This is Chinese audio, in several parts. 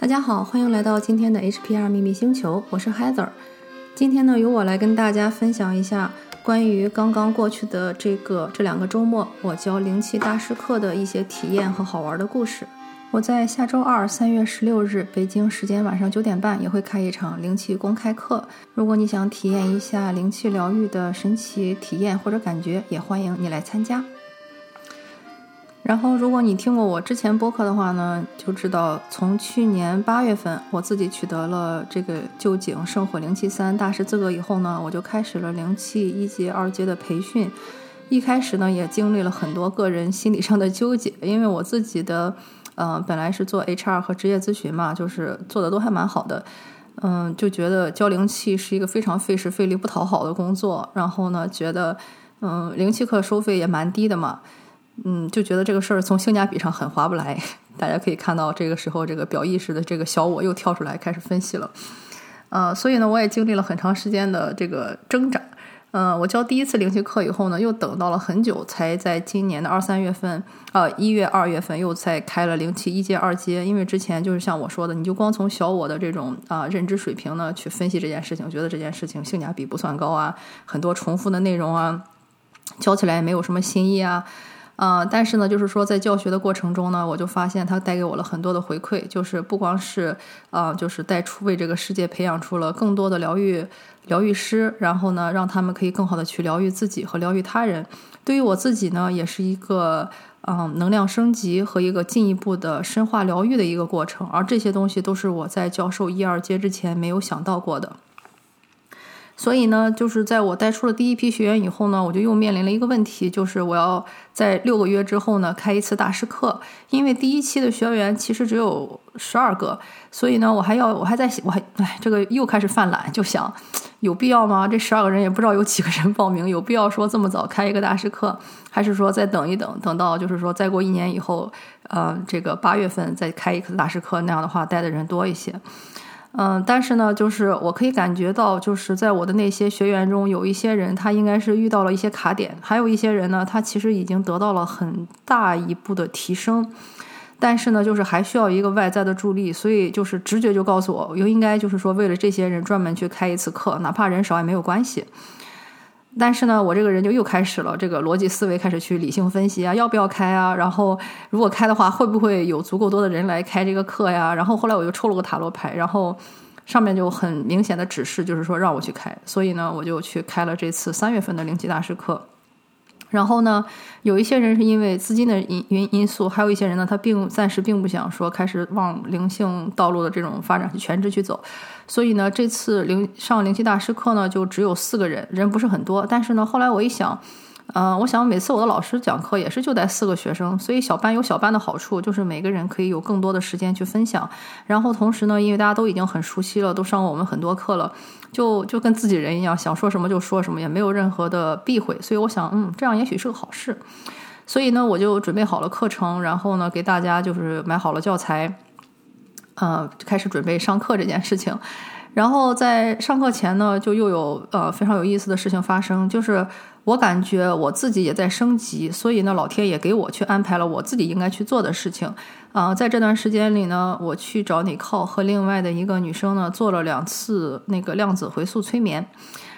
大家好，欢迎来到今天的 HPR 秘密星球，我是 Heather。今天呢，由我来跟大家分享一下关于刚刚过去的这个这两个周末，我教灵气大师课的一些体验和好玩的故事。我在下周二三月十六日北京时间晚上九点半也会开一场灵气公开课。如果你想体验一下灵气疗愈的神奇体验或者感觉，也欢迎你来参加。然后，如果你听过我之前播客的话呢，就知道从去年八月份我自己取得了这个旧井圣火灵气三大师资格以后呢，我就开始了灵气一阶、二阶的培训。一开始呢，也经历了很多个人心理上的纠结，因为我自己的，呃，本来是做 HR 和职业咨询嘛，就是做的都还蛮好的，嗯，就觉得教灵气是一个非常费时费力不讨好的工作。然后呢，觉得，嗯，灵气课收费也蛮低的嘛。嗯，就觉得这个事儿从性价比上很划不来。大家可以看到，这个时候这个表意识的这个小我又跳出来开始分析了。呃，所以呢，我也经历了很长时间的这个挣扎。嗯，我教第一次灵气课以后呢，又等到了很久，才在今年的二三月份，呃，一月、二月份又才开了灵气一阶、二阶。因为之前就是像我说的，你就光从小我的这种啊认知水平呢去分析这件事情，觉得这件事情性价比不算高啊，很多重复的内容啊，教起来也没有什么新意啊。啊，但是呢，就是说在教学的过程中呢，我就发现它带给我了很多的回馈，就是不光是啊，就是带出为这个世界培养出了更多的疗愈疗愈师，然后呢，让他们可以更好的去疗愈自己和疗愈他人。对于我自己呢，也是一个嗯能量升级和一个进一步的深化疗愈的一个过程。而这些东西都是我在教授一二阶之前没有想到过的。所以呢，就是在我带出了第一批学员以后呢，我就又面临了一个问题，就是我要在六个月之后呢开一次大师课，因为第一期的学员其实只有十二个，所以呢，我还要我还在我还哎，这个又开始犯懒，就想有必要吗？这十二个人也不知道有几个人报名，有必要说这么早开一个大师课，还是说再等一等，等到就是说再过一年以后，呃，这个八月份再开一次大师课，那样的话带的人多一些。嗯，但是呢，就是我可以感觉到，就是在我的那些学员中，有一些人他应该是遇到了一些卡点，还有一些人呢，他其实已经得到了很大一步的提升，但是呢，就是还需要一个外在的助力，所以就是直觉就告诉我，我应该就是说为了这些人专门去开一次课，哪怕人少也没有关系。但是呢，我这个人就又开始了这个逻辑思维，开始去理性分析啊，要不要开啊？然后如果开的话，会不会有足够多的人来开这个课呀？然后后来我就抽了个塔罗牌，然后上面就很明显的指示，就是说让我去开。所以呢，我就去开了这次三月份的灵气大师课。然后呢，有一些人是因为资金的因因因素，还有一些人呢，他并暂时并不想说开始往灵性道路的这种发展去全职去走，所以呢，这次灵上灵气大师课呢，就只有四个人，人不是很多。但是呢，后来我一想。嗯，我想每次我的老师讲课也是就带四个学生，所以小班有小班的好处，就是每个人可以有更多的时间去分享。然后同时呢，因为大家都已经很熟悉了，都上过我们很多课了，就就跟自己人一样，想说什么就说什么，也没有任何的避讳。所以我想，嗯，这样也许是个好事。所以呢，我就准备好了课程，然后呢，给大家就是买好了教材，呃，开始准备上课这件事情。然后在上课前呢，就又有呃非常有意思的事情发生，就是。我感觉我自己也在升级，所以呢，老天也给我去安排了我自己应该去做的事情。啊，在这段时间里呢，我去找你靠和另外的一个女生呢做了两次那个量子回溯催眠，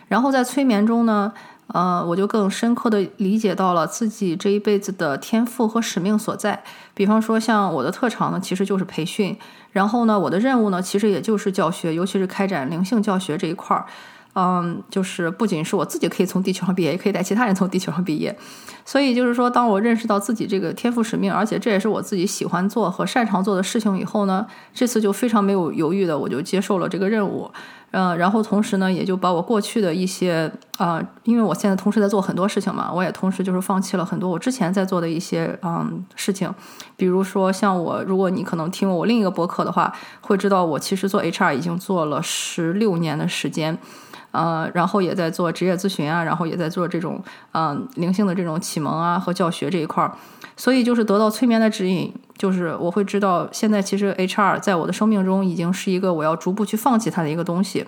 然后在催眠中呢，呃，我就更深刻的理解到了自己这一辈子的天赋和使命所在。比方说，像我的特长呢，其实就是培训，然后呢，我的任务呢，其实也就是教学，尤其是开展灵性教学这一块儿。嗯，就是不仅是我自己可以从地球上毕业，也可以带其他人从地球上毕业。所以就是说，当我认识到自己这个天赋使命，而且这也是我自己喜欢做和擅长做的事情以后呢，这次就非常没有犹豫的，我就接受了这个任务。嗯，然后同时呢，也就把我过去的一些啊，因为我现在同时在做很多事情嘛，我也同时就是放弃了很多我之前在做的一些嗯事情。比如说，像我，如果你可能听过我另一个博客的话，会知道我其实做 HR 已经做了十六年的时间。呃，然后也在做职业咨询啊，然后也在做这种嗯灵性的这种启蒙啊和教学这一块儿，所以就是得到催眠的指引，就是我会知道现在其实 HR 在我的生命中已经是一个我要逐步去放弃它的一个东西。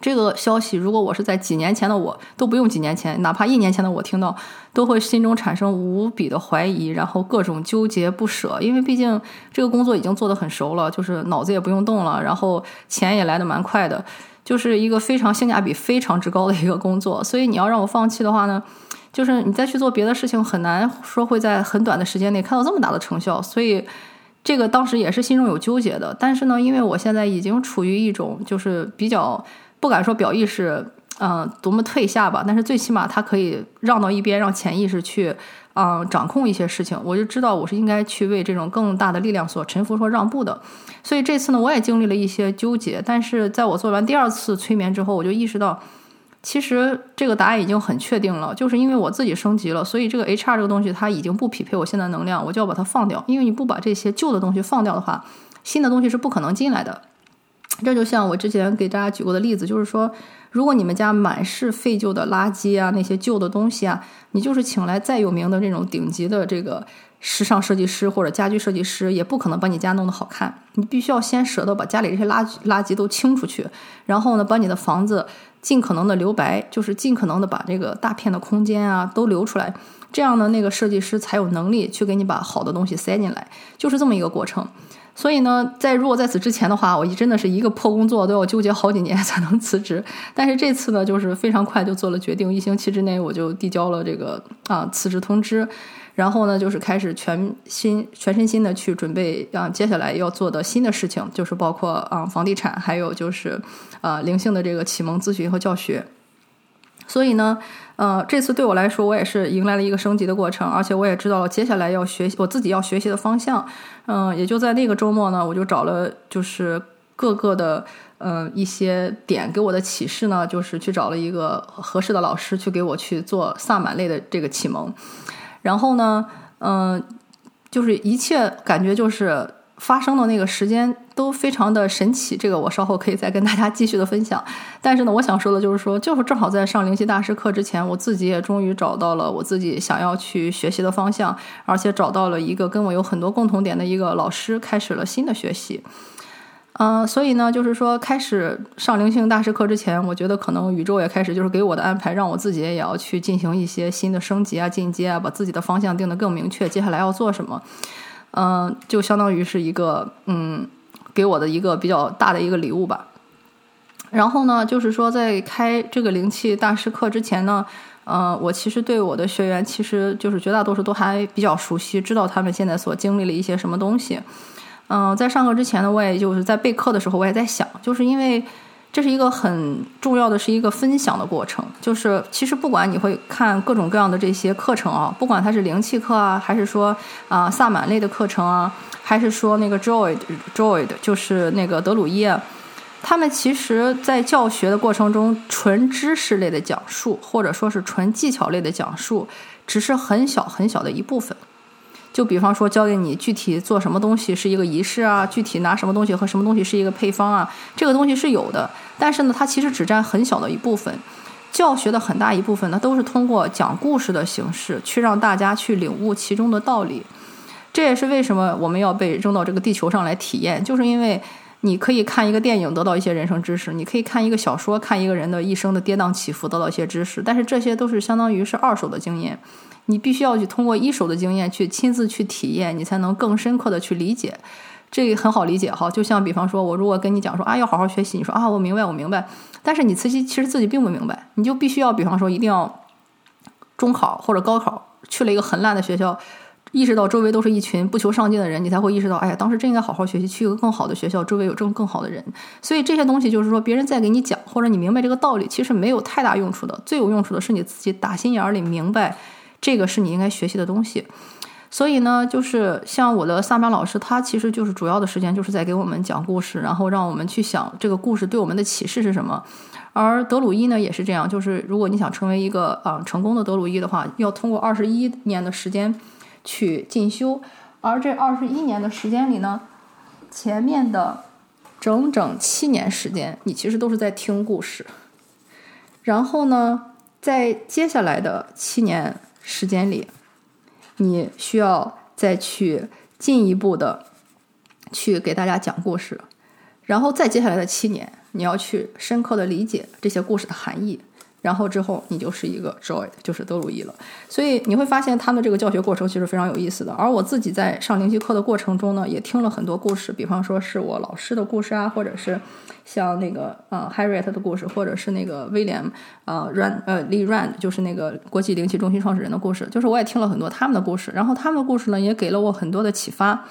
这个消息，如果我是在几年前的我，都不用几年前，哪怕一年前的我听到，都会心中产生无比的怀疑，然后各种纠结不舍。因为毕竟这个工作已经做得很熟了，就是脑子也不用动了，然后钱也来得蛮快的，就是一个非常性价比非常之高的一个工作。所以你要让我放弃的话呢，就是你再去做别的事情，很难说会在很短的时间内看到这么大的成效。所以这个当时也是心中有纠结的。但是呢，因为我现在已经处于一种就是比较。不敢说表意识，嗯，多么退下吧，但是最起码他可以让到一边，让潜意识去，嗯，掌控一些事情。我就知道我是应该去为这种更大的力量所臣服、说让步的。所以这次呢，我也经历了一些纠结。但是在我做完第二次催眠之后，我就意识到，其实这个答案已经很确定了，就是因为我自己升级了，所以这个 HR 这个东西它已经不匹配我现在能量，我就要把它放掉。因为你不把这些旧的东西放掉的话，新的东西是不可能进来的。这就像我之前给大家举过的例子，就是说，如果你们家满是废旧的垃圾啊，那些旧的东西啊，你就是请来再有名的这种顶级的这个时尚设计师或者家居设计师，也不可能把你家弄得好看。你必须要先舍得把家里这些垃垃圾都清出去，然后呢，把你的房子尽可能的留白，就是尽可能的把这个大片的空间啊都留出来，这样呢，那个设计师才有能力去给你把好的东西塞进来，就是这么一个过程。所以呢，在如果在此之前的话，我真的是一个破工作都要纠结好几年才能辞职。但是这次呢，就是非常快就做了决定，一星期之内我就递交了这个啊辞职通知，然后呢，就是开始全心全身心的去准备啊接下来要做的新的事情，就是包括啊房地产，还有就是啊灵性的这个启蒙咨询和教学。所以呢。呃，这次对我来说，我也是迎来了一个升级的过程，而且我也知道了接下来要学习我自己要学习的方向。嗯，也就在那个周末呢，我就找了就是各个的嗯一些点给我的启示呢，就是去找了一个合适的老师去给我去做萨满类的这个启蒙。然后呢，嗯，就是一切感觉就是。发生的那个时间都非常的神奇，这个我稍后可以再跟大家继续的分享。但是呢，我想说的就是说，就是正好在上灵犀大师课之前，我自己也终于找到了我自己想要去学习的方向，而且找到了一个跟我有很多共同点的一个老师，开始了新的学习。嗯，所以呢，就是说开始上灵性大师课之前，我觉得可能宇宙也开始就是给我的安排，让我自己也要去进行一些新的升级啊、进阶啊，把自己的方向定得更明确，接下来要做什么。嗯，就相当于是一个嗯，给我的一个比较大的一个礼物吧。然后呢，就是说在开这个灵气大师课之前呢，呃，我其实对我的学员，其实就是绝大多数都还比较熟悉，知道他们现在所经历了一些什么东西。嗯，在上课之前呢，我也就是在备课的时候，我也在想，就是因为。这是一个很重要的，是一个分享的过程。就是其实不管你会看各种各样的这些课程啊，不管它是灵气课啊，还是说啊萨满类的课程啊，还是说那个 Joy Joy 就是那个德鲁伊，他们其实在教学的过程中，纯知识类的讲述，或者说是纯技巧类的讲述，只是很小很小的一部分。就比方说，教给你具体做什么东西是一个仪式啊，具体拿什么东西和什么东西是一个配方啊，这个东西是有的，但是呢，它其实只占很小的一部分。教学的很大一部分呢，都是通过讲故事的形式去让大家去领悟其中的道理。这也是为什么我们要被扔到这个地球上来体验，就是因为你可以看一个电影得到一些人生知识，你可以看一个小说看一个人的一生的跌宕起伏得到一些知识，但是这些都是相当于是二手的经验。你必须要去通过一手的经验去亲自去体验，你才能更深刻的去理解。这很好理解哈，就像比方说，我如果跟你讲说啊，要好好学习，你说啊，我明白，我明白。但是你自己其实自己并不明白，你就必须要比方说，一定要中考或者高考去了一个很烂的学校，意识到周围都是一群不求上进的人，你才会意识到，哎呀，当时真应该好好学习，去一个更好的学校，周围有更更好的人。所以这些东西就是说，别人在给你讲，或者你明白这个道理，其实没有太大用处的。最有用处的是你自己打心眼儿里明白。这个是你应该学习的东西，所以呢，就是像我的萨满老师，他其实就是主要的时间就是在给我们讲故事，然后让我们去想这个故事对我们的启示是什么。而德鲁伊呢也是这样，就是如果你想成为一个啊成功的德鲁伊的话，要通过二十一年的时间去进修，而这二十一年的时间里呢，前面的整整七年时间，你其实都是在听故事，然后呢，在接下来的七年。时间里，你需要再去进一步的去给大家讲故事，然后再接下来的七年，你要去深刻的理解这些故事的含义。然后之后你就是一个 joy，就是德鲁伊了。所以你会发现他们这个教学过程其实非常有意思的。而我自己在上灵气课的过程中呢，也听了很多故事，比方说是我老师的故事啊，或者是像那个呃 Harriet 的故事，或者是那个威廉呃 Rand 呃 Lee Rand，就是那个国际灵气中心创始人的故事。就是我也听了很多他们的故事，然后他们的故事呢也给了我很多的启发。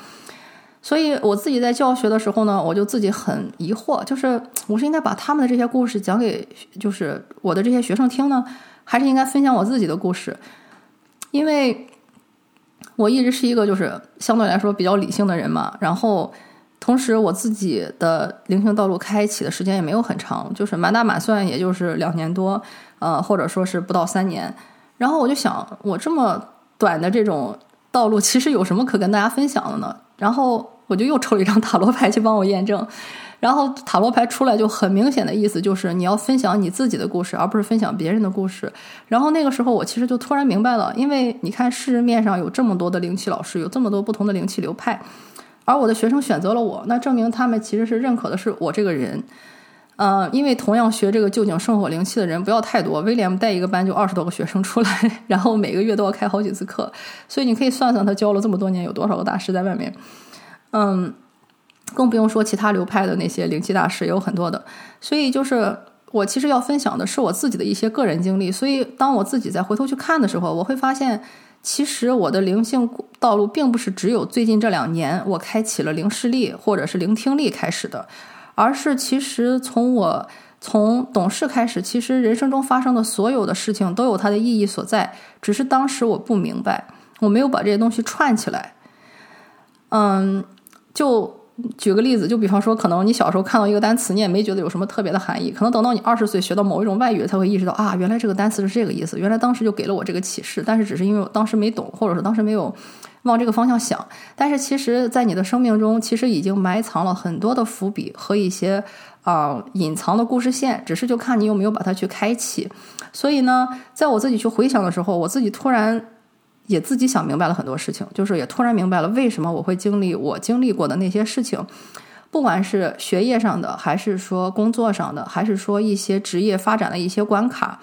所以我自己在教学的时候呢，我就自己很疑惑，就是我是应该把他们的这些故事讲给就是我的这些学生听呢，还是应该分享我自己的故事？因为我一直是一个就是相对来说比较理性的人嘛，然后同时我自己的灵性道路开启的时间也没有很长，就是满打满算也就是两年多，呃，或者说是不到三年。然后我就想，我这么短的这种道路，其实有什么可跟大家分享的呢？然后。我就又抽了一张塔罗牌去帮我验证，然后塔罗牌出来就很明显的意思就是你要分享你自己的故事，而不是分享别人的故事。然后那个时候我其实就突然明白了，因为你看市面上有这么多的灵气老师，有这么多不同的灵气流派，而我的学生选择了我，那证明他们其实是认可的是我这个人。呃，因为同样学这个旧井圣火灵气的人不要太多，威廉带一个班就二十多个学生出来，然后每个月都要开好几次课，所以你可以算算他教了这么多年有多少个大师在外面。嗯，更不用说其他流派的那些灵气大师也有很多的，所以就是我其实要分享的是我自己的一些个人经历。所以当我自己再回头去看的时候，我会发现，其实我的灵性道路并不是只有最近这两年我开启了灵视力或者是灵听力开始的，而是其实从我从懂事开始，其实人生中发生的所有的事情都有它的意义所在，只是当时我不明白，我没有把这些东西串起来。嗯。就举个例子，就比方说，可能你小时候看到一个单词，你也没觉得有什么特别的含义。可能等到你二十岁学到某一种外语，才会意识到啊，原来这个单词是这个意思。原来当时就给了我这个启示，但是只是因为我当时没懂，或者说当时没有往这个方向想。但是其实，在你的生命中，其实已经埋藏了很多的伏笔和一些啊隐藏的故事线，只是就看你有没有把它去开启。所以呢，在我自己去回想的时候，我自己突然。也自己想明白了很多事情，就是也突然明白了为什么我会经历我经历过的那些事情，不管是学业上的，还是说工作上的，还是说一些职业发展的一些关卡，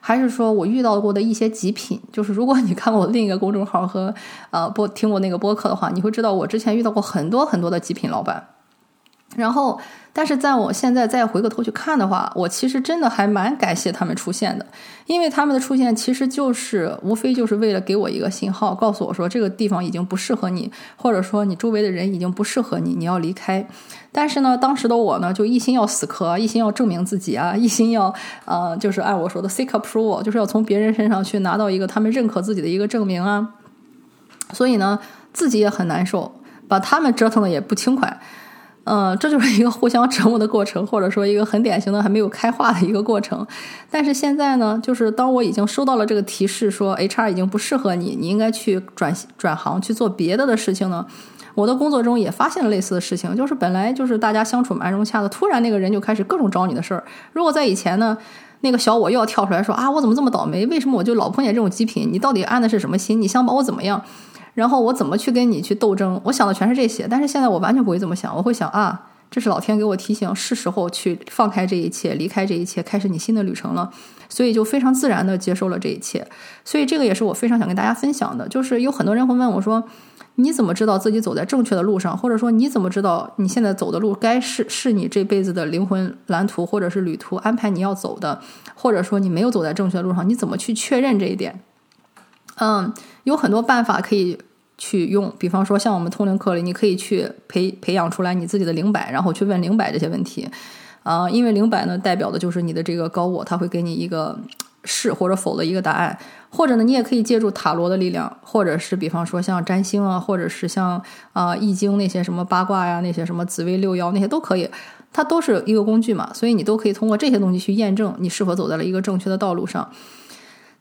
还是说我遇到过的一些极品。就是如果你看过我另一个公众号和呃播听过那个播客的话，你会知道我之前遇到过很多很多的极品老板，然后。但是在我现在再回过头去看的话，我其实真的还蛮感谢他们出现的，因为他们的出现其实就是无非就是为了给我一个信号，告诉我说这个地方已经不适合你，或者说你周围的人已经不适合你，你要离开。但是呢，当时的我呢，就一心要死磕，一心要证明自己啊，一心要呃，就是按我说的 seek approval，就是要从别人身上去拿到一个他们认可自己的一个证明啊。所以呢，自己也很难受，把他们折腾的也不轻快。嗯，这就是一个互相折磨的过程，或者说一个很典型的还没有开化的一个过程。但是现在呢，就是当我已经收到了这个提示，说 HR 已经不适合你，你应该去转转行去做别的的事情呢。我的工作中也发现了类似的事情，就是本来就是大家相处蛮融洽的，突然那个人就开始各种找你的事儿。如果在以前呢，那个小我又要跳出来说啊，我怎么这么倒霉？为什么我就老碰见这种极品？你到底安的是什么心？你想把我怎么样？然后我怎么去跟你去斗争？我想的全是这些，但是现在我完全不会这么想。我会想啊，这是老天给我提醒，是时候去放开这一切，离开这一切，开始你新的旅程了。所以就非常自然的接受了这一切。所以这个也是我非常想跟大家分享的，就是有很多人会问我说，你怎么知道自己走在正确的路上？或者说你怎么知道你现在走的路该是是你这辈子的灵魂蓝图，或者是旅途安排你要走的？或者说你没有走在正确的路上，你怎么去确认这一点？嗯，有很多办法可以。去用，比方说像我们通灵课里，你可以去培培养出来你自己的灵摆，然后去问灵摆这些问题，啊，因为灵摆呢代表的就是你的这个高我，他会给你一个是或者否的一个答案，或者呢你也可以借助塔罗的力量，或者是比方说像占星啊，或者是像啊易经那些什么八卦呀，那些什么紫微六爻那些都可以，它都是一个工具嘛，所以你都可以通过这些东西去验证你是否走在了一个正确的道路上。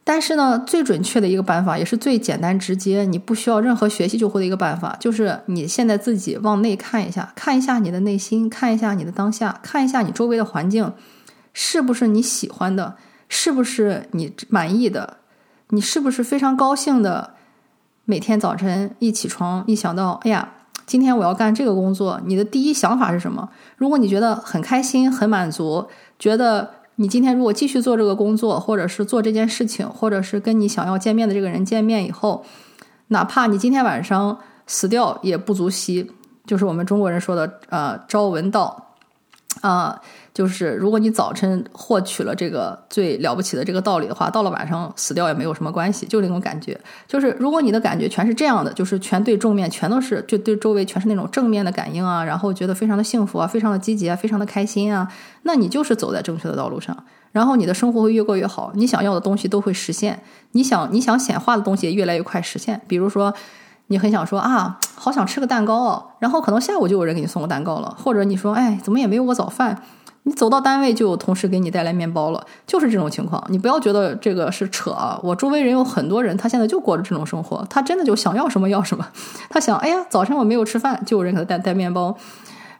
但是呢，最准确的一个办法，也是最简单直接，你不需要任何学习就会的一个办法，就是你现在自己往内看一下，看一下你的内心，看一下你的当下，看一下你周围的环境，是不是你喜欢的，是不是你满意的，你是不是非常高兴的？每天早晨一起床，一想到，哎呀，今天我要干这个工作，你的第一想法是什么？如果你觉得很开心、很满足，觉得你今天如果继续做这个工作，或者是做这件事情，或者是跟你想要见面的这个人见面以后，哪怕你今天晚上死掉也不足惜，就是我们中国人说的呃“朝闻道”，啊。就是如果你早晨获取了这个最了不起的这个道理的话，到了晚上死掉也没有什么关系，就那种感觉。就是如果你的感觉全是这样的，就是全对正面，全都是就对周围全是那种正面的感应啊，然后觉得非常的幸福啊，非常的积极啊，非常的开心啊，那你就是走在正确的道路上，然后你的生活会越过越好，你想要的东西都会实现，你想你想显化的东西也越来越快实现。比如说，你很想说啊，好想吃个蛋糕哦，然后可能下午就有人给你送个蛋糕了，或者你说，哎，怎么也没有我早饭。你走到单位就有同事给你带来面包了，就是这种情况。你不要觉得这个是扯啊！我周围人有很多人，他现在就过着这种生活，他真的就想要什么要什么。他想，哎呀，早晨我没有吃饭，就有人给他带带面包。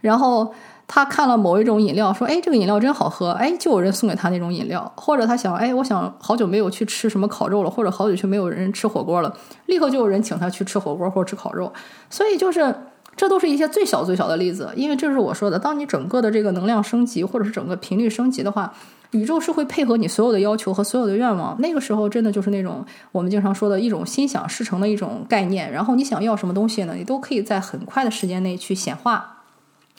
然后他看了某一种饮料，说，哎，这个饮料真好喝，哎，就有人送给他那种饮料。或者他想，哎，我想好久没有去吃什么烤肉了，或者好久去没有人吃火锅了，立刻就有人请他去吃火锅或者吃烤肉。所以就是。这都是一些最小最小的例子，因为这是我说的，当你整个的这个能量升级，或者是整个频率升级的话，宇宙是会配合你所有的要求和所有的愿望。那个时候真的就是那种我们经常说的一种心想事成的一种概念。然后你想要什么东西呢？你都可以在很快的时间内去显化。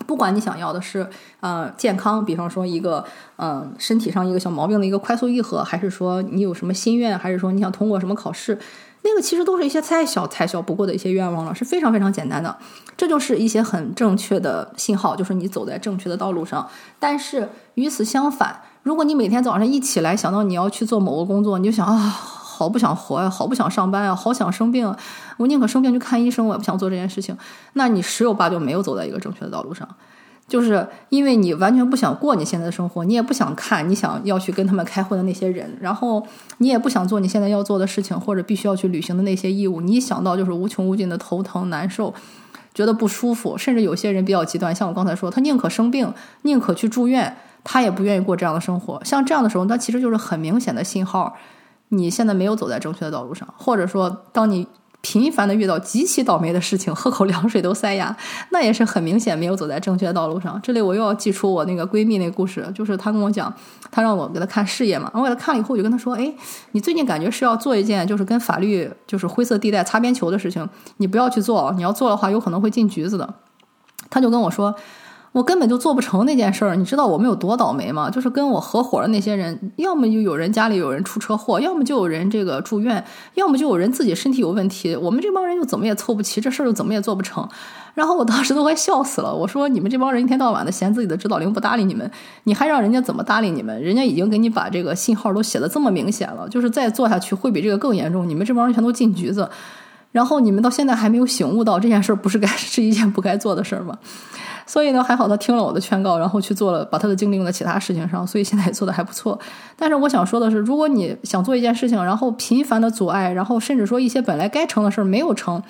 不管你想要的是呃健康，比方说一个嗯身体上一个小毛病的一个快速愈合，还是说你有什么心愿，还是说你想通过什么考试。那个其实都是一些再小再小不过的一些愿望了，是非常非常简单的。这就是一些很正确的信号，就是你走在正确的道路上。但是与此相反，如果你每天早上一起来想到你要去做某个工作，你就想啊，好不想活呀，好不想上班呀，好想生病，我宁可生病去看医生，我也不想做这件事情。那你十有八九没有走在一个正确的道路上。就是因为你完全不想过你现在的生活，你也不想看你想要去跟他们开会的那些人，然后你也不想做你现在要做的事情或者必须要去履行的那些义务，你一想到就是无穷无尽的头疼难受，觉得不舒服，甚至有些人比较极端，像我刚才说，他宁可生病，宁可去住院，他也不愿意过这样的生活。像这样的时候，那其实就是很明显的信号，你现在没有走在正确的道路上，或者说当你。频繁的遇到极其倒霉的事情，喝口凉水都塞牙，那也是很明显没有走在正确的道路上。这里我又要记出我那个闺蜜那故事，就是她跟我讲，她让我给她看事业嘛，我给她看了以后，我就跟她说，哎，你最近感觉是要做一件就是跟法律就是灰色地带擦边球的事情，你不要去做，你要做的话有可能会进局子的。她就跟我说。我根本就做不成那件事儿，你知道我们有多倒霉吗？就是跟我合伙的那些人，要么就有人家里有人出车祸，要么就有人这个住院，要么就有人自己身体有问题。我们这帮人又怎么也凑不齐，这事儿又怎么也做不成。然后我当时都快笑死了，我说你们这帮人一天到晚的嫌自己的指导灵不搭理你们，你还让人家怎么搭理你们？人家已经给你把这个信号都写的这么明显了，就是再做下去会比这个更严重。你们这帮人全都进局子，然后你们到现在还没有醒悟到这件事儿不是该 是一件不该做的事儿吗？所以呢，还好他听了我的劝告，然后去做了，把他的精力用在其他事情上，所以现在也做的还不错。但是我想说的是，如果你想做一件事情，然后频繁的阻碍，然后甚至说一些本来该成的事儿没有成，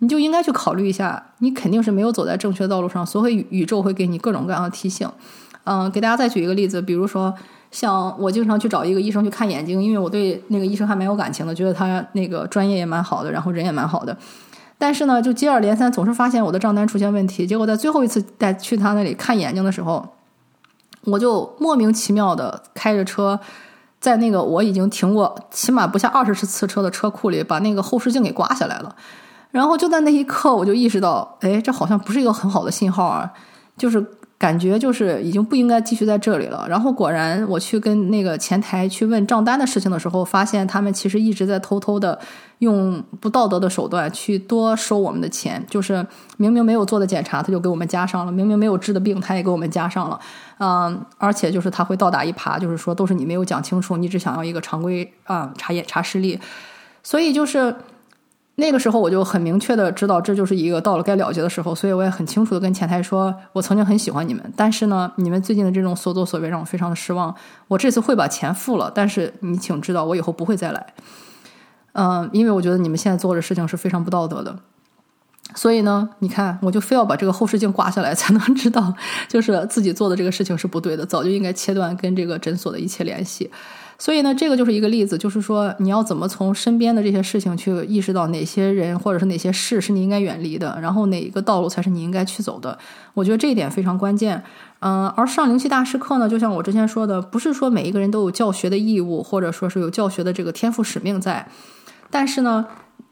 你就应该去考虑一下，你肯定是没有走在正确的道路上。所以宇宙会给你各种各样的提醒。嗯，给大家再举一个例子，比如说像我经常去找一个医生去看眼睛，因为我对那个医生还蛮有感情的，觉得他那个专业也蛮好的，然后人也蛮好的。但是呢，就接二连三，总是发现我的账单出现问题。结果在最后一次带去他那里看眼睛的时候，我就莫名其妙的开着车，在那个我已经停过起码不下二十次车的车库里，把那个后视镜给刮下来了。然后就在那一刻，我就意识到，哎，这好像不是一个很好的信号啊，就是。感觉就是已经不应该继续在这里了。然后果然，我去跟那个前台去问账单的事情的时候，发现他们其实一直在偷偷的用不道德的手段去多收我们的钱。就是明明没有做的检查，他就给我们加上了；明明没有治的病，他也给我们加上了。嗯，而且就是他会倒打一耙，就是说都是你没有讲清楚，你只想要一个常规啊查验查视力。所以就是。那个时候我就很明确的知道，这就是一个到了该了结的时候，所以我也很清楚的跟前台说，我曾经很喜欢你们，但是呢，你们最近的这种所作所为让我非常的失望。我这次会把钱付了，但是你请知道，我以后不会再来。嗯，因为我觉得你们现在做的事情是非常不道德的。所以呢，你看，我就非要把这个后视镜挂下来，才能知道，就是自己做的这个事情是不对的，早就应该切断跟这个诊所的一切联系。所以呢，这个就是一个例子，就是说你要怎么从身边的这些事情去意识到哪些人或者是哪些事是你应该远离的，然后哪一个道路才是你应该去走的。我觉得这一点非常关键。嗯，而上灵气大师课呢，就像我之前说的，不是说每一个人都有教学的义务，或者说是有教学的这个天赋使命在，但是呢，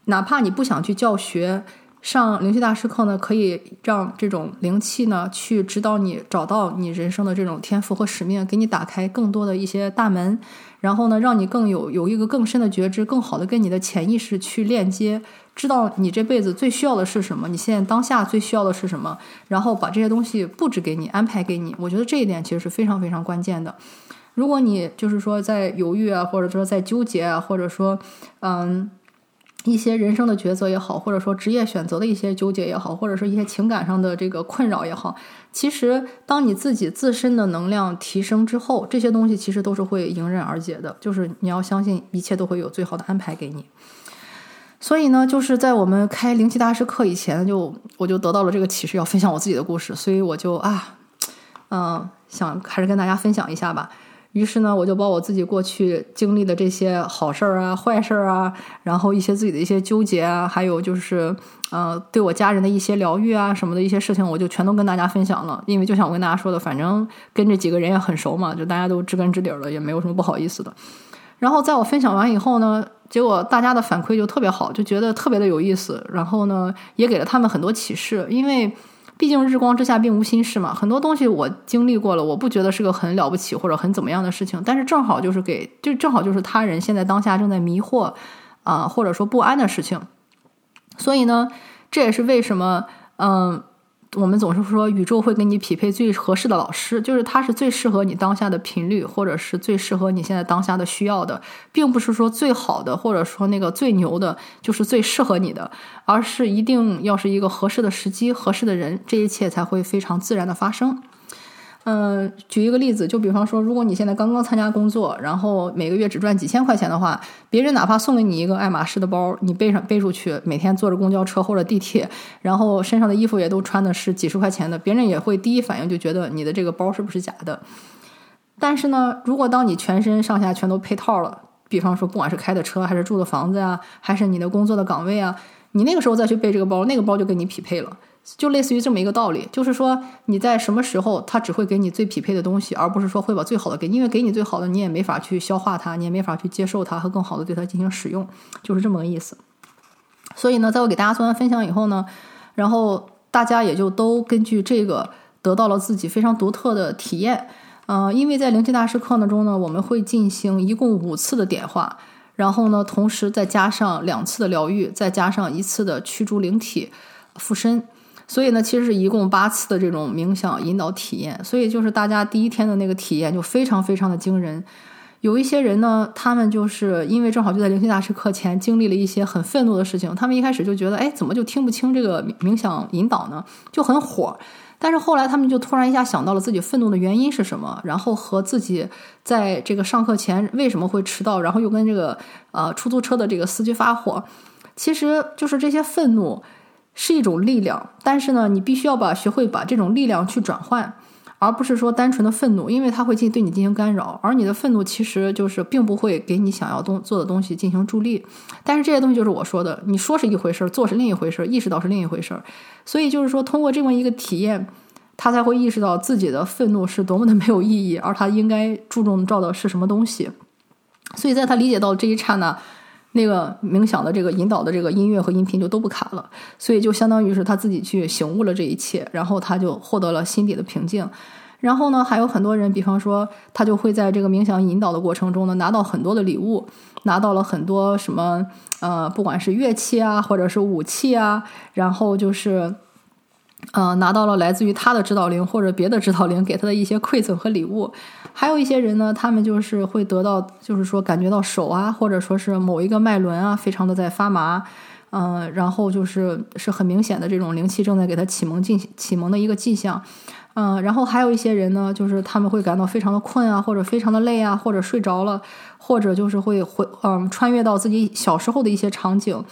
哪怕你不想去教学。上灵气大师课呢，可以让这种灵气呢去指导你找到你人生的这种天赋和使命，给你打开更多的一些大门，然后呢，让你更有有一个更深的觉知，更好的跟你的潜意识去链接，知道你这辈子最需要的是什么，你现在当下最需要的是什么，然后把这些东西布置给你，安排给你。我觉得这一点其实是非常非常关键的。如果你就是说在犹豫啊，或者说在纠结啊，或者说嗯。一些人生的抉择也好，或者说职业选择的一些纠结也好，或者是一些情感上的这个困扰也好，其实当你自己自身的能量提升之后，这些东西其实都是会迎刃而解的。就是你要相信，一切都会有最好的安排给你。所以呢，就是在我们开灵气大师课以前，就我就得到了这个启示，要分享我自己的故事，所以我就啊，嗯，想还是跟大家分享一下吧。于是呢，我就把我自己过去经历的这些好事儿啊、坏事儿啊，然后一些自己的一些纠结啊，还有就是，呃，对我家人的一些疗愈啊什么的一些事情，我就全都跟大家分享了。因为就像我跟大家说的，反正跟这几个人也很熟嘛，就大家都知根知底儿的，也没有什么不好意思的。然后在我分享完以后呢，结果大家的反馈就特别好，就觉得特别的有意思。然后呢，也给了他们很多启示，因为。毕竟日光之下并无新事嘛，很多东西我经历过了，我不觉得是个很了不起或者很怎么样的事情。但是正好就是给，就正好就是他人现在当下正在迷惑啊，或者说不安的事情。所以呢，这也是为什么，嗯。我们总是说宇宙会给你匹配最合适的老师，就是他是最适合你当下的频率，或者是最适合你现在当下的需要的，并不是说最好的，或者说那个最牛的，就是最适合你的，而是一定要是一个合适的时机、合适的人，这一切才会非常自然的发生。嗯，举一个例子，就比方说，如果你现在刚刚参加工作，然后每个月只赚几千块钱的话，别人哪怕送给你一个爱马仕的包，你背上背出去，每天坐着公交车或者地铁，然后身上的衣服也都穿的是几十块钱的，别人也会第一反应就觉得你的这个包是不是假的。但是呢，如果当你全身上下全都配套了，比方说不管是开的车，还是住的房子啊，还是你的工作的岗位啊，你那个时候再去背这个包，那个包就跟你匹配了。就类似于这么一个道理，就是说你在什么时候，他只会给你最匹配的东西，而不是说会把最好的给，因为给你最好的，你也没法去消化它，你也没法去接受它和更好的对它进行使用，就是这么个意思。所以呢，在我给大家做完分享以后呢，然后大家也就都根据这个得到了自己非常独特的体验。嗯，因为在灵气大师课呢中呢，我们会进行一共五次的点化，然后呢，同时再加上两次的疗愈，再加上一次的驱逐灵体附身。所以呢，其实是一共八次的这种冥想引导体验。所以就是大家第一天的那个体验就非常非常的惊人。有一些人呢，他们就是因为正好就在灵性大师课前经历了一些很愤怒的事情，他们一开始就觉得，哎，怎么就听不清这个冥想引导呢？就很火。但是后来他们就突然一下想到了自己愤怒的原因是什么，然后和自己在这个上课前为什么会迟到，然后又跟这个呃出租车的这个司机发火，其实就是这些愤怒。是一种力量，但是呢，你必须要把学会把这种力量去转换，而不是说单纯的愤怒，因为它会进对你进行干扰，而你的愤怒其实就是并不会给你想要东做的东西进行助力。但是这些东西就是我说的，你说是一回事儿，做是另一回事儿，意识到是另一回事儿。所以就是说，通过这么一个体验，他才会意识到自己的愤怒是多么的没有意义，而他应该注重照的是什么东西。所以在他理解到这一刹那。那个冥想的这个引导的这个音乐和音频就都不卡了，所以就相当于是他自己去醒悟了这一切，然后他就获得了心底的平静。然后呢，还有很多人，比方说他就会在这个冥想引导的过程中呢，拿到很多的礼物，拿到了很多什么呃，不管是乐器啊，或者是武器啊，然后就是。嗯，拿到了来自于他的指导灵或者别的指导灵给他的一些馈赠和礼物，还有一些人呢，他们就是会得到，就是说感觉到手啊，或者说是某一个脉轮啊，非常的在发麻，嗯，然后就是是很明显的这种灵气正在给他启蒙进行启蒙的一个迹象，嗯，然后还有一些人呢，就是他们会感到非常的困啊，或者非常的累啊，或者睡着了，或者就是会回嗯穿越到自己小时候的一些场景。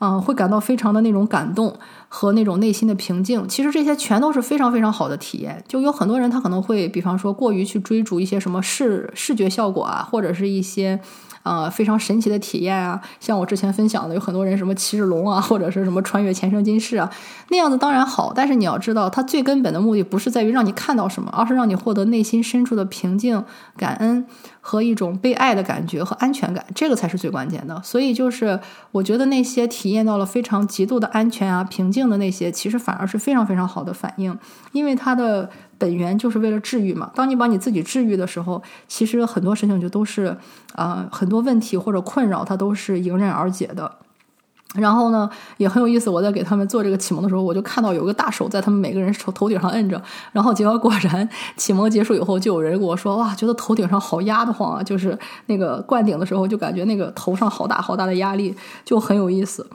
嗯，会感到非常的那种感动，和那种内心的平静，其实这些全都是非常非常好的体验。就有很多人他可能会，比方说过于去追逐一些什么视视觉效果啊，或者是一些。呃，非常神奇的体验啊！像我之前分享的，有很多人什么骑着龙啊，或者是什么穿越前生今世啊，那样子当然好。但是你要知道，它最根本的目的不是在于让你看到什么，而是让你获得内心深处的平静、感恩和一种被爱的感觉和安全感，这个才是最关键的。所以就是，我觉得那些体验到了非常极度的安全啊、平静的那些，其实反而是非常非常好的反应，因为它的。本源就是为了治愈嘛。当你把你自己治愈的时候，其实很多事情就都是，啊，很多问题或者困扰，它都是迎刃而解的。然后呢，也很有意思。我在给他们做这个启蒙的时候，我就看到有个大手在他们每个人头头顶上摁着。然后结果果然，启蒙结束以后，就有人跟我说：“哇，觉得头顶上好压得慌啊！”就是那个灌顶的时候，就感觉那个头上好大好大的压力，就很有意思。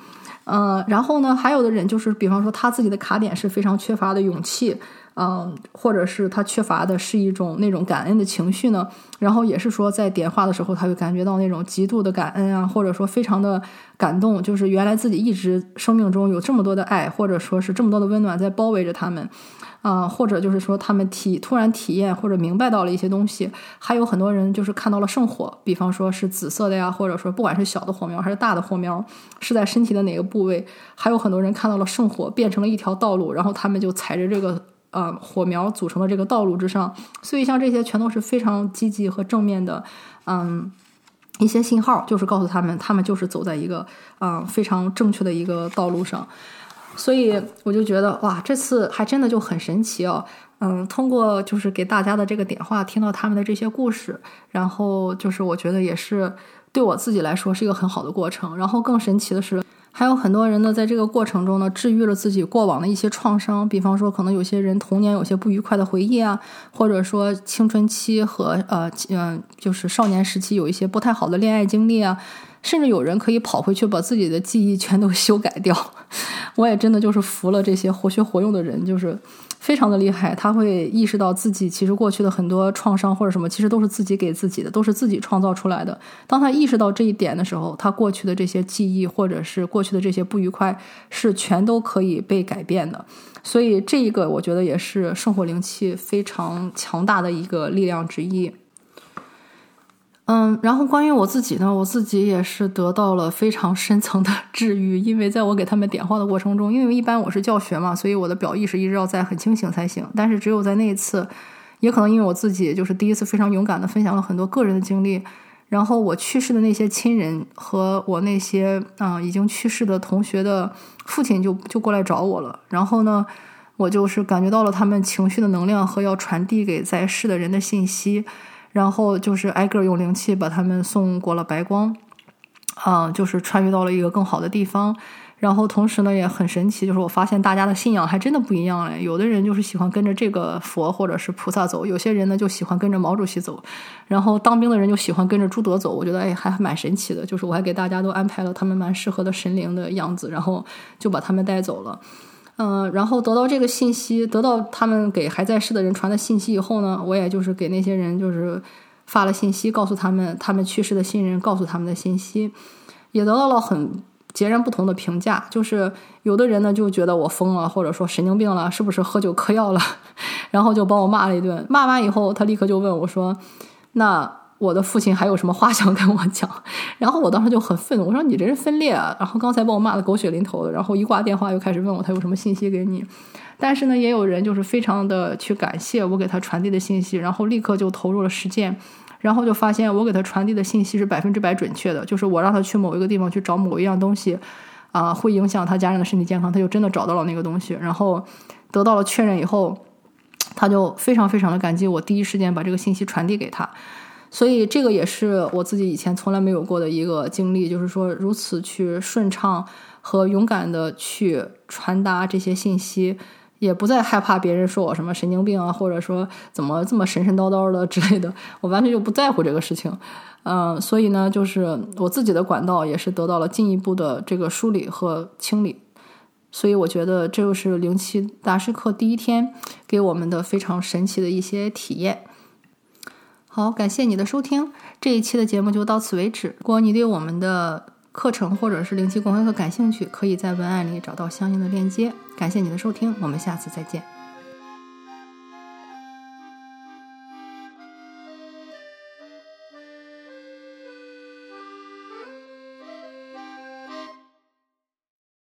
嗯，然后呢，还有的人就是，比方说他自己的卡点是非常缺乏的勇气。嗯，或者是他缺乏的是一种那种感恩的情绪呢？然后也是说，在点化的时候，他会感觉到那种极度的感恩啊，或者说非常的感动，就是原来自己一直生命中有这么多的爱，或者说是这么多的温暖在包围着他们，啊，或者就是说他们体突然体验或者明白到了一些东西。还有很多人就是看到了圣火，比方说是紫色的呀，或者说不管是小的火苗还是大的火苗，是在身体的哪个部位？还有很多人看到了圣火变成了一条道路，然后他们就踩着这个。呃，火苗组成的这个道路之上，所以像这些全都是非常积极和正面的，嗯，一些信号，就是告诉他们，他们就是走在一个嗯非常正确的一个道路上。所以我就觉得，哇，这次还真的就很神奇哦。嗯，通过就是给大家的这个点话，听到他们的这些故事，然后就是我觉得也是对我自己来说是一个很好的过程。然后更神奇的是。还有很多人呢，在这个过程中呢，治愈了自己过往的一些创伤，比方说，可能有些人童年有些不愉快的回忆啊，或者说青春期和呃嗯，就是少年时期有一些不太好的恋爱经历啊。甚至有人可以跑回去把自己的记忆全都修改掉，我也真的就是服了这些活学活用的人，就是非常的厉害。他会意识到自己其实过去的很多创伤或者什么，其实都是自己给自己的，都是自己创造出来的。当他意识到这一点的时候，他过去的这些记忆或者是过去的这些不愉快是全都可以被改变的。所以这一个我觉得也是圣火灵气非常强大的一个力量之一。嗯，然后关于我自己呢，我自己也是得到了非常深层的 治愈，因为在我给他们点化的过程中，因为一般我是教学嘛，所以我的表意识一直要在很清醒才行。但是只有在那一次，也可能因为我自己就是第一次非常勇敢的分享了很多个人的经历，然后我去世的那些亲人和我那些啊已经去世的同学的父亲就就过来找我了，然后呢，我就是感觉到了他们情绪的能量和要传递给在世的人的信息。然后就是挨个用灵气把他们送过了白光，啊，就是穿越到了一个更好的地方。然后同时呢也很神奇，就是我发现大家的信仰还真的不一样嘞。有的人就是喜欢跟着这个佛或者是菩萨走，有些人呢就喜欢跟着毛主席走，然后当兵的人就喜欢跟着朱德走。我觉得哎还蛮神奇的，就是我还给大家都安排了他们蛮适合的神灵的样子，然后就把他们带走了。嗯，然后得到这个信息，得到他们给还在世的人传的信息以后呢，我也就是给那些人就是发了信息，告诉他们他们去世的亲人告诉他们的信息，也得到了很截然不同的评价。就是有的人呢就觉得我疯了，或者说神经病了，是不是喝酒嗑药了？然后就把我骂了一顿。骂完以后，他立刻就问我说：“那？”我的父亲还有什么话想跟我讲？然后我当时就很愤怒，我说你这人分裂啊！然后刚才把我骂的狗血淋头的，然后一挂电话又开始问我他有什么信息给你。但是呢，也有人就是非常的去感谢我给他传递的信息，然后立刻就投入了实践，然后就发现我给他传递的信息是百分之百准确的，就是我让他去某一个地方去找某一样东西，啊，会影响他家人的身体健康，他就真的找到了那个东西，然后得到了确认以后，他就非常非常的感激我第一时间把这个信息传递给他。所以这个也是我自己以前从来没有过的一个经历，就是说如此去顺畅和勇敢的去传达这些信息，也不再害怕别人说我什么神经病啊，或者说怎么这么神神叨叨的之类的，我完全就不在乎这个事情。嗯，所以呢，就是我自己的管道也是得到了进一步的这个梳理和清理。所以我觉得这就是灵气大师课第一天给我们的非常神奇的一些体验。好，感谢你的收听，这一期的节目就到此为止。如果你对我们的课程或者是灵气共学课感兴趣，可以在文案里找到相应的链接。感谢你的收听，我们下次再见。